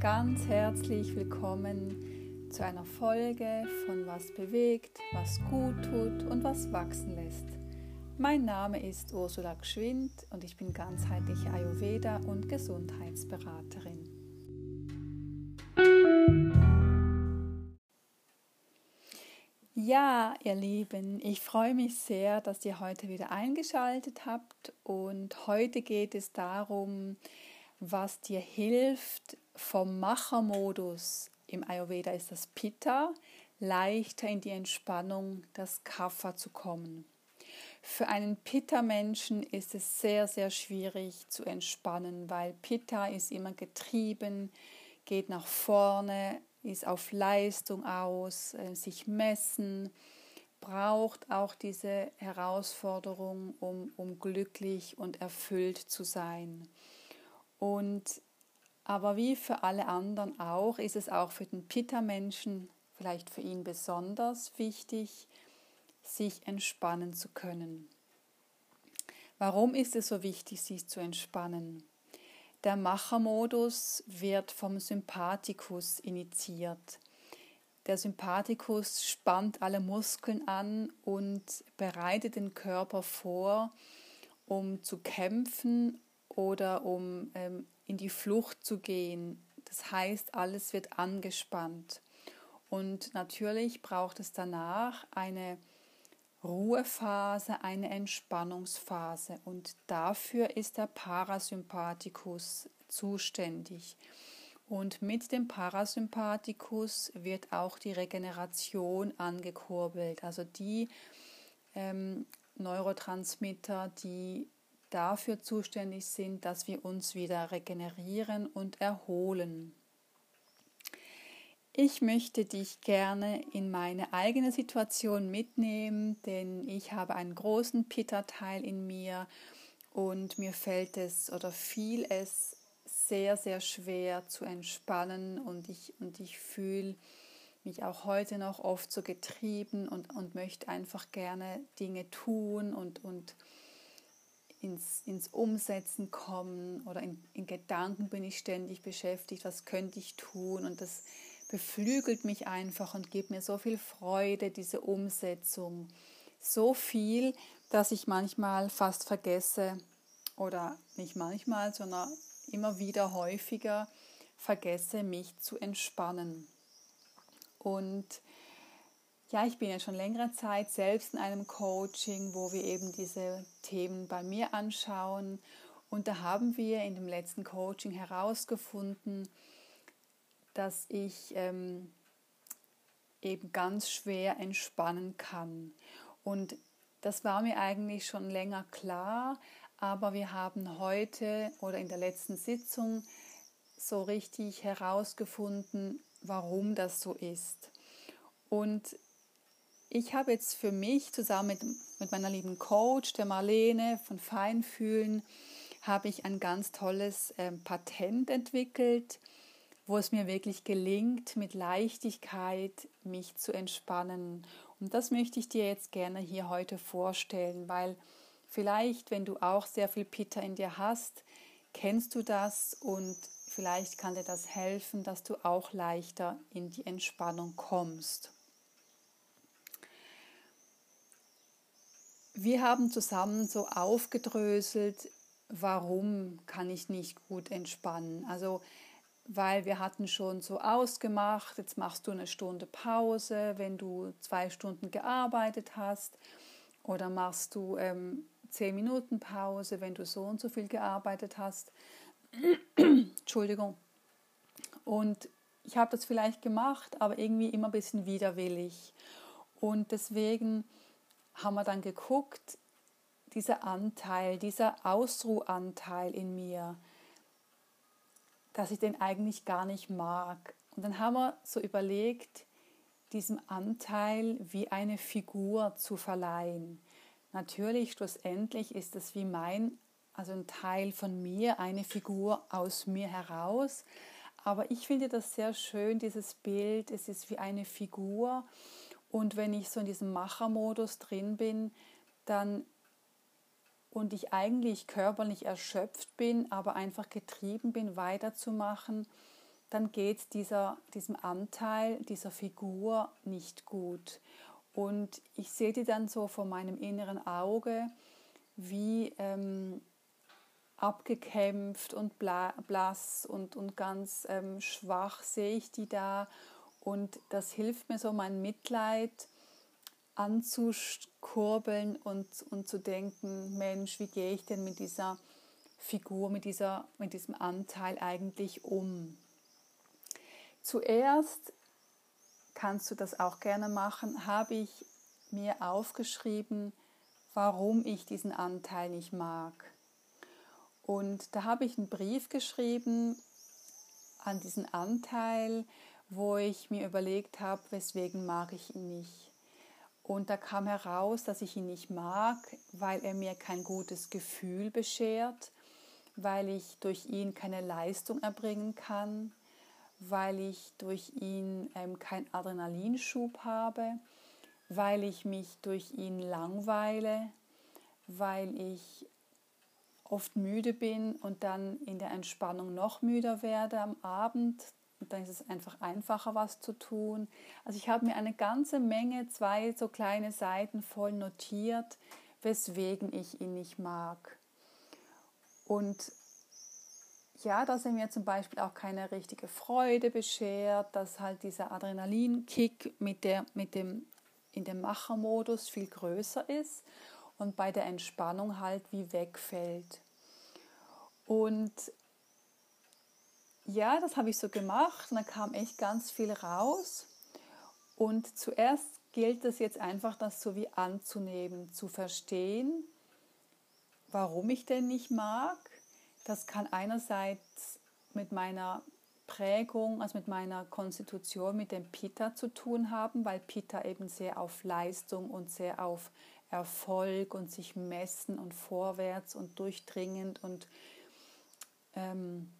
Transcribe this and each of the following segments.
ganz herzlich willkommen zu einer Folge von Was bewegt, was gut tut und was wachsen lässt. Mein Name ist Ursula Gschwind und ich bin ganzheitliche Ayurveda und Gesundheitsberaterin. Ja, ihr Lieben, ich freue mich sehr, dass ihr heute wieder eingeschaltet habt und heute geht es darum, was dir hilft, vom Machermodus, im Ayurveda ist das Pitta, leichter in die Entspannung, das Kapha zu kommen. Für einen Pitta-Menschen ist es sehr, sehr schwierig zu entspannen, weil Pitta ist immer getrieben, geht nach vorne, ist auf Leistung aus, äh, sich messen, braucht auch diese Herausforderung, um, um glücklich und erfüllt zu sein. Und aber wie für alle anderen auch, ist es auch für den Pitta-Menschen, vielleicht für ihn besonders wichtig, sich entspannen zu können. Warum ist es so wichtig, sich zu entspannen? Der Machermodus wird vom Sympathikus initiiert. Der Sympathikus spannt alle Muskeln an und bereitet den Körper vor, um zu kämpfen oder um ähm, in die Flucht zu gehen. Das heißt, alles wird angespannt. Und natürlich braucht es danach eine Ruhephase, eine Entspannungsphase. Und dafür ist der Parasympathikus zuständig. Und mit dem Parasympathikus wird auch die Regeneration angekurbelt. Also die ähm, Neurotransmitter, die dafür zuständig sind, dass wir uns wieder regenerieren und erholen. Ich möchte dich gerne in meine eigene Situation mitnehmen, denn ich habe einen großen Pitta-Teil in mir und mir fällt es oder fiel es sehr, sehr schwer zu entspannen und ich, und ich fühle mich auch heute noch oft so getrieben und, und möchte einfach gerne Dinge tun und, und ins, ins Umsetzen kommen oder in, in Gedanken bin ich ständig beschäftigt, was könnte ich tun und das beflügelt mich einfach und gibt mir so viel Freude, diese Umsetzung. So viel, dass ich manchmal fast vergesse oder nicht manchmal, sondern immer wieder häufiger vergesse, mich zu entspannen. Und ja, ich bin ja schon längere Zeit selbst in einem Coaching, wo wir eben diese Themen bei mir anschauen. Und da haben wir in dem letzten Coaching herausgefunden, dass ich ähm, eben ganz schwer entspannen kann. Und das war mir eigentlich schon länger klar, aber wir haben heute oder in der letzten Sitzung so richtig herausgefunden, warum das so ist. Und ich habe jetzt für mich zusammen mit, mit meiner lieben Coach, der Marlene von Feinfühlen, habe ich ein ganz tolles äh, Patent entwickelt, wo es mir wirklich gelingt, mit Leichtigkeit mich zu entspannen. Und das möchte ich dir jetzt gerne hier heute vorstellen, weil vielleicht, wenn du auch sehr viel Pitta in dir hast, kennst du das und vielleicht kann dir das helfen, dass du auch leichter in die Entspannung kommst. Wir haben zusammen so aufgedröselt, warum kann ich nicht gut entspannen. Also weil wir hatten schon so ausgemacht, jetzt machst du eine Stunde Pause, wenn du zwei Stunden gearbeitet hast, oder machst du ähm, zehn Minuten Pause, wenn du so und so viel gearbeitet hast. Entschuldigung. Und ich habe das vielleicht gemacht, aber irgendwie immer ein bisschen widerwillig. Und deswegen haben wir dann geguckt, dieser Anteil, dieser Ausruhanteil in mir, dass ich den eigentlich gar nicht mag. Und dann haben wir so überlegt, diesem Anteil wie eine Figur zu verleihen. Natürlich, schlussendlich ist es wie mein, also ein Teil von mir, eine Figur aus mir heraus. Aber ich finde das sehr schön, dieses Bild. Es ist wie eine Figur und wenn ich so in diesem Machermodus drin bin, dann und ich eigentlich körperlich erschöpft bin, aber einfach getrieben bin, weiterzumachen, dann geht dieser, diesem Anteil, dieser Figur nicht gut. Und ich sehe die dann so vor meinem inneren Auge, wie ähm, abgekämpft und blass und, und ganz ähm, schwach sehe ich die da. Und das hilft mir so, mein Mitleid anzukurbeln und, und zu denken, Mensch, wie gehe ich denn mit dieser Figur, mit, dieser, mit diesem Anteil eigentlich um? Zuerst kannst du das auch gerne machen, habe ich mir aufgeschrieben, warum ich diesen Anteil nicht mag. Und da habe ich einen Brief geschrieben an diesen Anteil, wo ich mir überlegt habe, weswegen mag ich ihn nicht. Und da kam heraus, dass ich ihn nicht mag, weil er mir kein gutes Gefühl beschert, weil ich durch ihn keine Leistung erbringen kann, weil ich durch ihn ähm, keinen Adrenalinschub habe, weil ich mich durch ihn langweile, weil ich oft müde bin und dann in der Entspannung noch müder werde am Abend. Und dann ist es einfach einfacher, was zu tun. Also ich habe mir eine ganze Menge, zwei so kleine Seiten voll notiert, weswegen ich ihn nicht mag. Und ja, dass er mir zum Beispiel auch keine richtige Freude beschert, dass halt dieser Adrenalinkick mit, der, mit dem in dem Machermodus viel größer ist und bei der Entspannung halt wie wegfällt. Und ja, das habe ich so gemacht und da kam echt ganz viel raus. Und zuerst gilt es jetzt einfach, das so wie anzunehmen, zu verstehen, warum ich denn nicht mag das kann einerseits mit meiner Prägung, also mit meiner Konstitution, mit dem Pitta zu tun haben, weil Pitta eben sehr auf Leistung und sehr auf Erfolg und sich messen und vorwärts und durchdringend und ähm,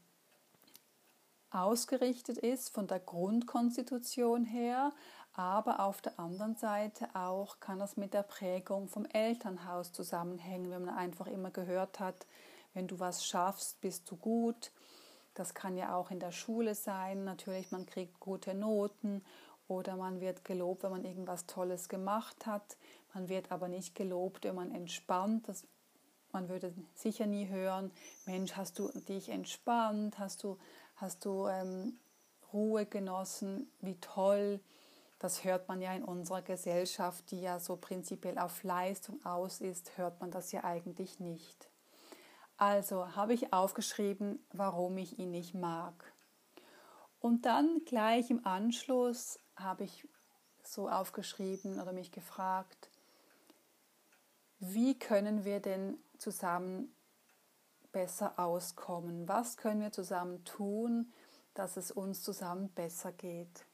ausgerichtet ist von der Grundkonstitution her, aber auf der anderen Seite auch kann das mit der Prägung vom Elternhaus zusammenhängen, wenn man einfach immer gehört hat, wenn du was schaffst, bist du gut. Das kann ja auch in der Schule sein. Natürlich, man kriegt gute Noten oder man wird gelobt, wenn man irgendwas Tolles gemacht hat. Man wird aber nicht gelobt, wenn man entspannt. Das, man würde sicher nie hören, Mensch, hast du dich entspannt? Hast du, hast du ähm, Ruhe genossen? Wie toll. Das hört man ja in unserer Gesellschaft, die ja so prinzipiell auf Leistung aus ist, hört man das ja eigentlich nicht. Also habe ich aufgeschrieben, warum ich ihn nicht mag. Und dann gleich im Anschluss habe ich so aufgeschrieben oder mich gefragt, wie können wir denn zusammen besser auskommen? Was können wir zusammen tun, dass es uns zusammen besser geht?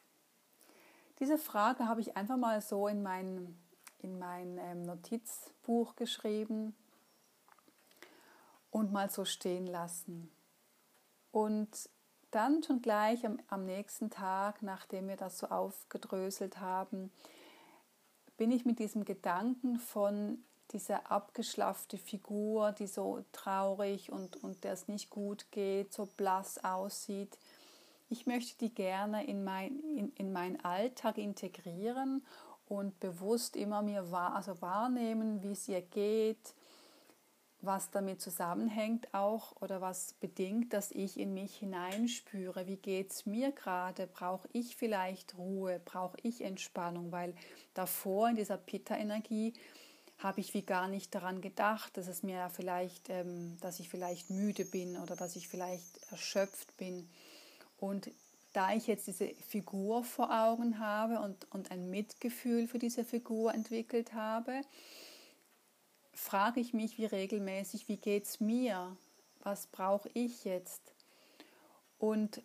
Diese Frage habe ich einfach mal so in mein, in mein ähm, Notizbuch geschrieben und mal so stehen lassen. Und dann schon gleich am, am nächsten Tag, nachdem wir das so aufgedröselt haben, bin ich mit diesem Gedanken von dieser abgeschlaffte Figur, die so traurig und, und der es nicht gut geht, so blass aussieht. Ich möchte die gerne in mein, in, in meinen Alltag integrieren und bewusst immer mir wahr, also wahrnehmen, wie es ihr geht, was damit zusammenhängt auch oder was bedingt, dass ich in mich hineinspüre, wie geht es mir gerade, brauche ich vielleicht Ruhe, brauche ich Entspannung, weil davor in dieser Pitta-Energie habe ich wie gar nicht daran gedacht, dass es mir vielleicht, ähm, dass ich vielleicht müde bin oder dass ich vielleicht erschöpft bin. Und da ich jetzt diese Figur vor Augen habe und, und ein Mitgefühl für diese Figur entwickelt habe, frage ich mich wie regelmäßig, wie geht es mir? Was brauche ich jetzt? Und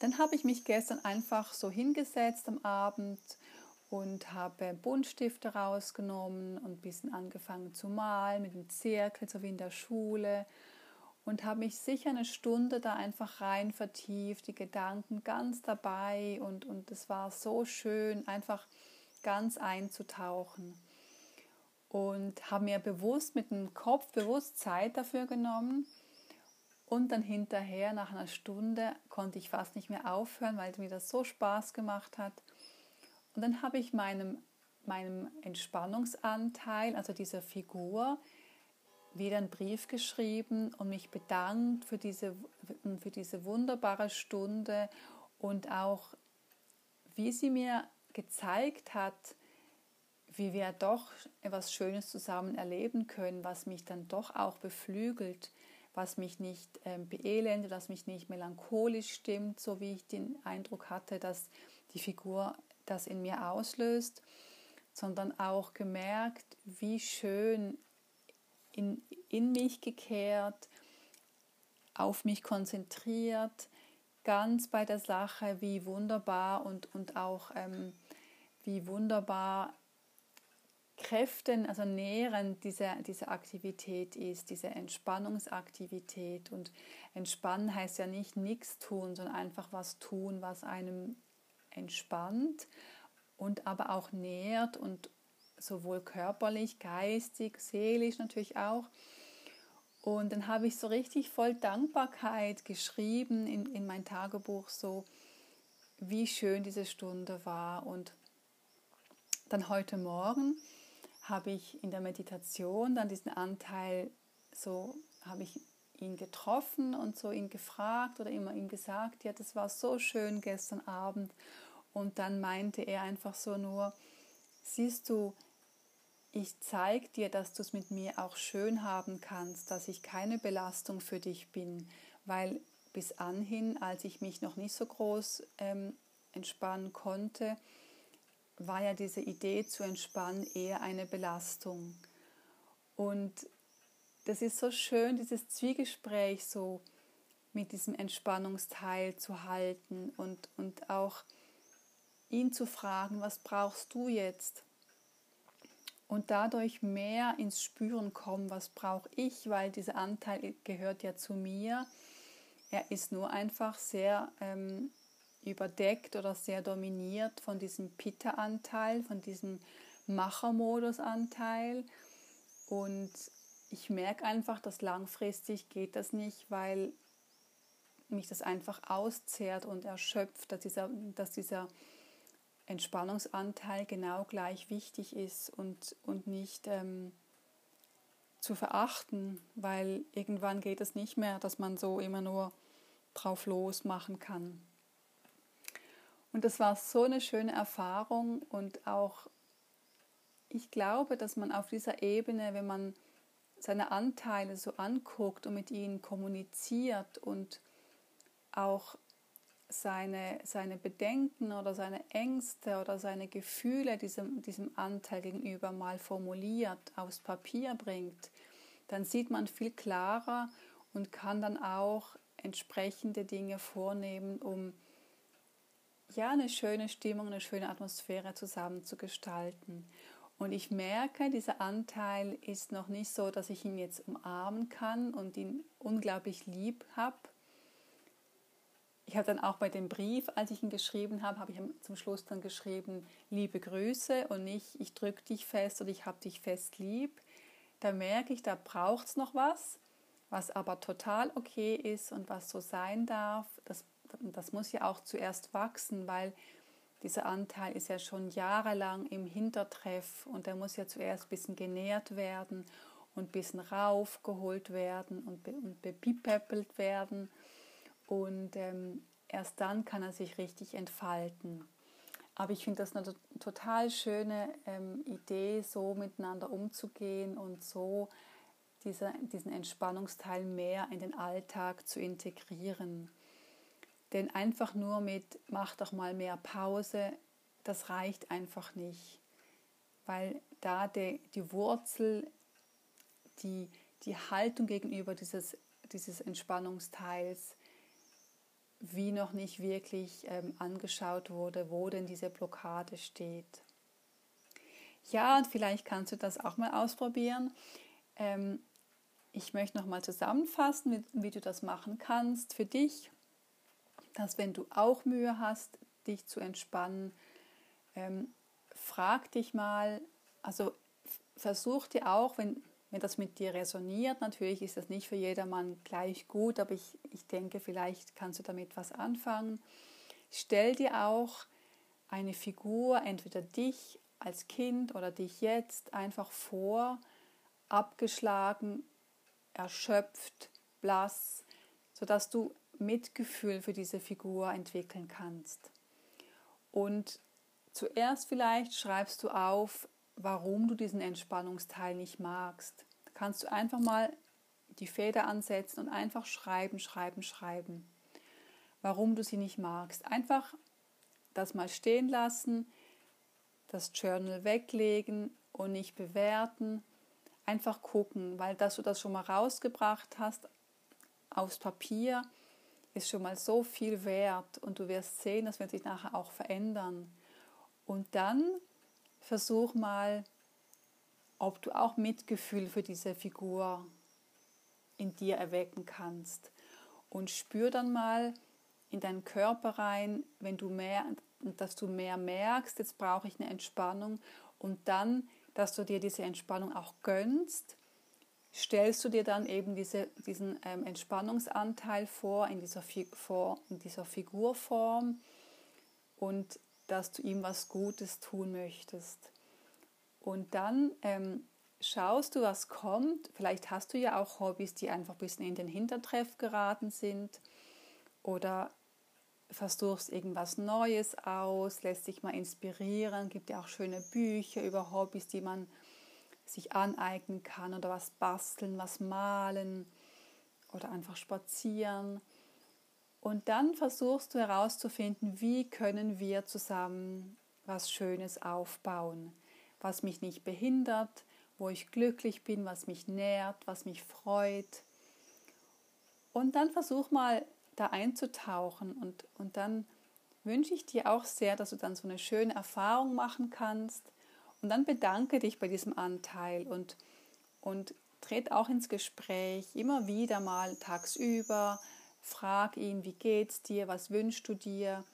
dann habe ich mich gestern einfach so hingesetzt am Abend und habe Buntstifte rausgenommen und ein bisschen angefangen zu malen mit dem Zirkel, so wie in der Schule. Und habe mich sicher eine Stunde da einfach rein vertieft, die Gedanken ganz dabei. Und, und es war so schön, einfach ganz einzutauchen und habe mir bewusst mit dem Kopf bewusst Zeit dafür genommen Und dann hinterher, nach einer Stunde, konnte ich fast nicht mehr aufhören, weil mir das so Spaß gemacht hat. Und dann habe ich meinem, meinem Entspannungsanteil, also dieser Figur, wieder einen Brief geschrieben und mich bedankt für diese, für diese wunderbare Stunde und auch, wie sie mir gezeigt hat, wie wir doch etwas Schönes zusammen erleben können, was mich dann doch auch beflügelt, was mich nicht ähm, beelendet, was mich nicht melancholisch stimmt, so wie ich den Eindruck hatte, dass die Figur das in mir auslöst, sondern auch gemerkt, wie schön in, in mich gekehrt, auf mich konzentriert, ganz bei der Sache, wie wunderbar und, und auch ähm, wie wunderbar Kräften, also nährend diese, diese Aktivität ist, diese Entspannungsaktivität. Und entspannen heißt ja nicht nichts tun, sondern einfach was tun, was einem entspannt und aber auch nährt und sowohl körperlich, geistig, seelisch natürlich auch. Und dann habe ich so richtig voll Dankbarkeit geschrieben in, in mein Tagebuch, so wie schön diese Stunde war. Und dann heute Morgen habe ich in der Meditation dann diesen Anteil so, habe ich ihn getroffen und so ihn gefragt oder immer ihm gesagt, ja, das war so schön gestern Abend. Und dann meinte er einfach so nur, siehst du, ich zeige dir, dass du es mit mir auch schön haben kannst, dass ich keine Belastung für dich bin, weil bis anhin, als ich mich noch nicht so groß ähm, entspannen konnte, war ja diese Idee zu entspannen eher eine Belastung. Und das ist so schön, dieses Zwiegespräch so mit diesem Entspannungsteil zu halten und, und auch ihn zu fragen, was brauchst du jetzt? Und dadurch mehr ins Spüren kommen, was brauche ich, weil dieser Anteil gehört ja zu mir. Er ist nur einfach sehr ähm, überdeckt oder sehr dominiert von diesem Pitta-Anteil, von diesem Machermodus-Anteil. Und ich merke einfach, dass langfristig geht das nicht, weil mich das einfach auszehrt und erschöpft, dass dieser, dass dieser Entspannungsanteil genau gleich wichtig ist und, und nicht ähm, zu verachten, weil irgendwann geht es nicht mehr, dass man so immer nur drauf los machen kann. Und das war so eine schöne Erfahrung und auch ich glaube, dass man auf dieser Ebene, wenn man seine Anteile so anguckt und mit ihnen kommuniziert und auch seine, seine Bedenken oder seine Ängste oder seine Gefühle diesem, diesem Anteil gegenüber mal formuliert, aufs Papier bringt, dann sieht man viel klarer und kann dann auch entsprechende Dinge vornehmen, um ja eine schöne Stimmung, eine schöne Atmosphäre zusammen zu gestalten. Und ich merke, dieser Anteil ist noch nicht so, dass ich ihn jetzt umarmen kann und ihn unglaublich lieb habe, ich habe dann auch bei dem Brief, als ich ihn geschrieben habe, habe ich zum Schluss dann geschrieben, liebe Grüße und nicht, ich drücke dich fest oder ich habe dich fest lieb. Da merke ich, da braucht es noch was, was aber total okay ist und was so sein darf. Das, das muss ja auch zuerst wachsen, weil dieser Anteil ist ja schon jahrelang im Hintertreff und der muss ja zuerst ein bisschen genährt werden und ein bisschen raufgeholt werden und, be und bepipäppelt werden. Und ähm, erst dann kann er sich richtig entfalten. Aber ich finde das eine total schöne ähm, Idee, so miteinander umzugehen und so diese, diesen Entspannungsteil mehr in den Alltag zu integrieren. Denn einfach nur mit mach doch mal mehr Pause, das reicht einfach nicht. Weil da die, die Wurzel, die, die Haltung gegenüber dieses, dieses Entspannungsteils wie noch nicht wirklich ähm, angeschaut wurde, wo denn diese Blockade steht. Ja, und vielleicht kannst du das auch mal ausprobieren. Ähm, ich möchte noch mal zusammenfassen, wie, wie, du das machen kannst für dich, dass wenn du auch Mühe hast, dich zu entspannen, ähm, frag dich mal, also versuch dir auch, wenn, wenn das mit dir resoniert. Natürlich ist das nicht für jedermann gleich gut, aber ich, ich denke, vielleicht kannst du damit was anfangen. Stell dir auch eine Figur, entweder dich als Kind oder dich jetzt einfach vor, abgeschlagen, erschöpft, blass, sodass du Mitgefühl für diese Figur entwickeln kannst. Und zuerst vielleicht schreibst du auf, warum du diesen Entspannungsteil nicht magst. Da kannst du einfach mal die Feder ansetzen und einfach schreiben, schreiben, schreiben, warum du sie nicht magst. Einfach das mal stehen lassen, das Journal weglegen und nicht bewerten. Einfach gucken, weil dass du das schon mal rausgebracht hast aufs Papier, ist schon mal so viel wert und du wirst sehen, das wird sich nachher auch verändern. Und dann versuch mal, ob du auch Mitgefühl für diese Figur in dir erwecken kannst. Und spür dann mal in deinen Körper rein, wenn du mehr, dass du mehr merkst, jetzt brauche ich eine Entspannung. Und dann, dass du dir diese Entspannung auch gönnst, stellst du dir dann eben diese, diesen ähm, Entspannungsanteil vor in dieser, vor in dieser Figurform und dass du ihm was Gutes tun möchtest. Und dann ähm, schaust du, was kommt. Vielleicht hast du ja auch Hobbys, die einfach ein bisschen in den Hintertreff geraten sind. Oder versuchst irgendwas Neues aus, lässt dich mal inspirieren. Gibt ja auch schöne Bücher über Hobbys, die man sich aneignen kann. Oder was basteln, was malen. Oder einfach spazieren. Und dann versuchst du herauszufinden, wie können wir zusammen was Schönes aufbauen, was mich nicht behindert, wo ich glücklich bin, was mich nährt, was mich freut. Und dann versuch mal da einzutauchen und, und dann wünsche ich dir auch sehr, dass du dann so eine schöne Erfahrung machen kannst. Und dann bedanke dich bei diesem Anteil und, und tritt auch ins Gespräch, immer wieder mal tagsüber, Frag ihn, wie geht's dir, was wünschst du dir?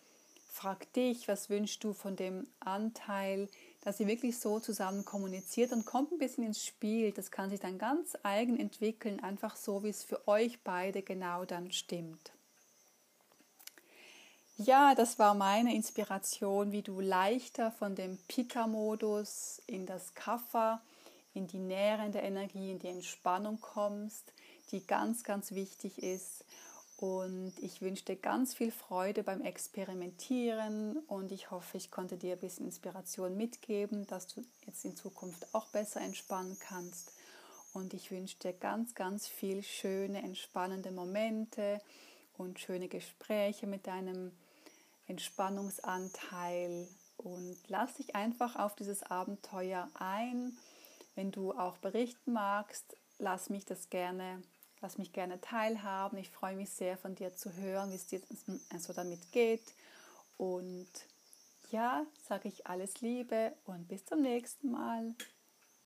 Frag dich, was wünschst du von dem Anteil, dass ihr wirklich so zusammen kommuniziert und kommt ein bisschen ins Spiel. Das kann sich dann ganz eigen entwickeln, einfach so, wie es für euch beide genau dann stimmt. Ja, das war meine Inspiration, wie du leichter von dem Pika-Modus in das Kapha, in die nährende Energie, in die Entspannung kommst, die ganz, ganz wichtig ist und ich wünsche dir ganz viel Freude beim Experimentieren und ich hoffe, ich konnte dir ein bisschen Inspiration mitgeben, dass du jetzt in Zukunft auch besser entspannen kannst. Und ich wünsche dir ganz, ganz viel schöne, entspannende Momente und schöne Gespräche mit deinem Entspannungsanteil. Und lass dich einfach auf dieses Abenteuer ein. Wenn du auch berichten magst, lass mich das gerne Lass mich gerne teilhaben. Ich freue mich sehr von dir zu hören, wie es dir also damit geht. Und ja, sage ich alles Liebe und bis zum nächsten Mal.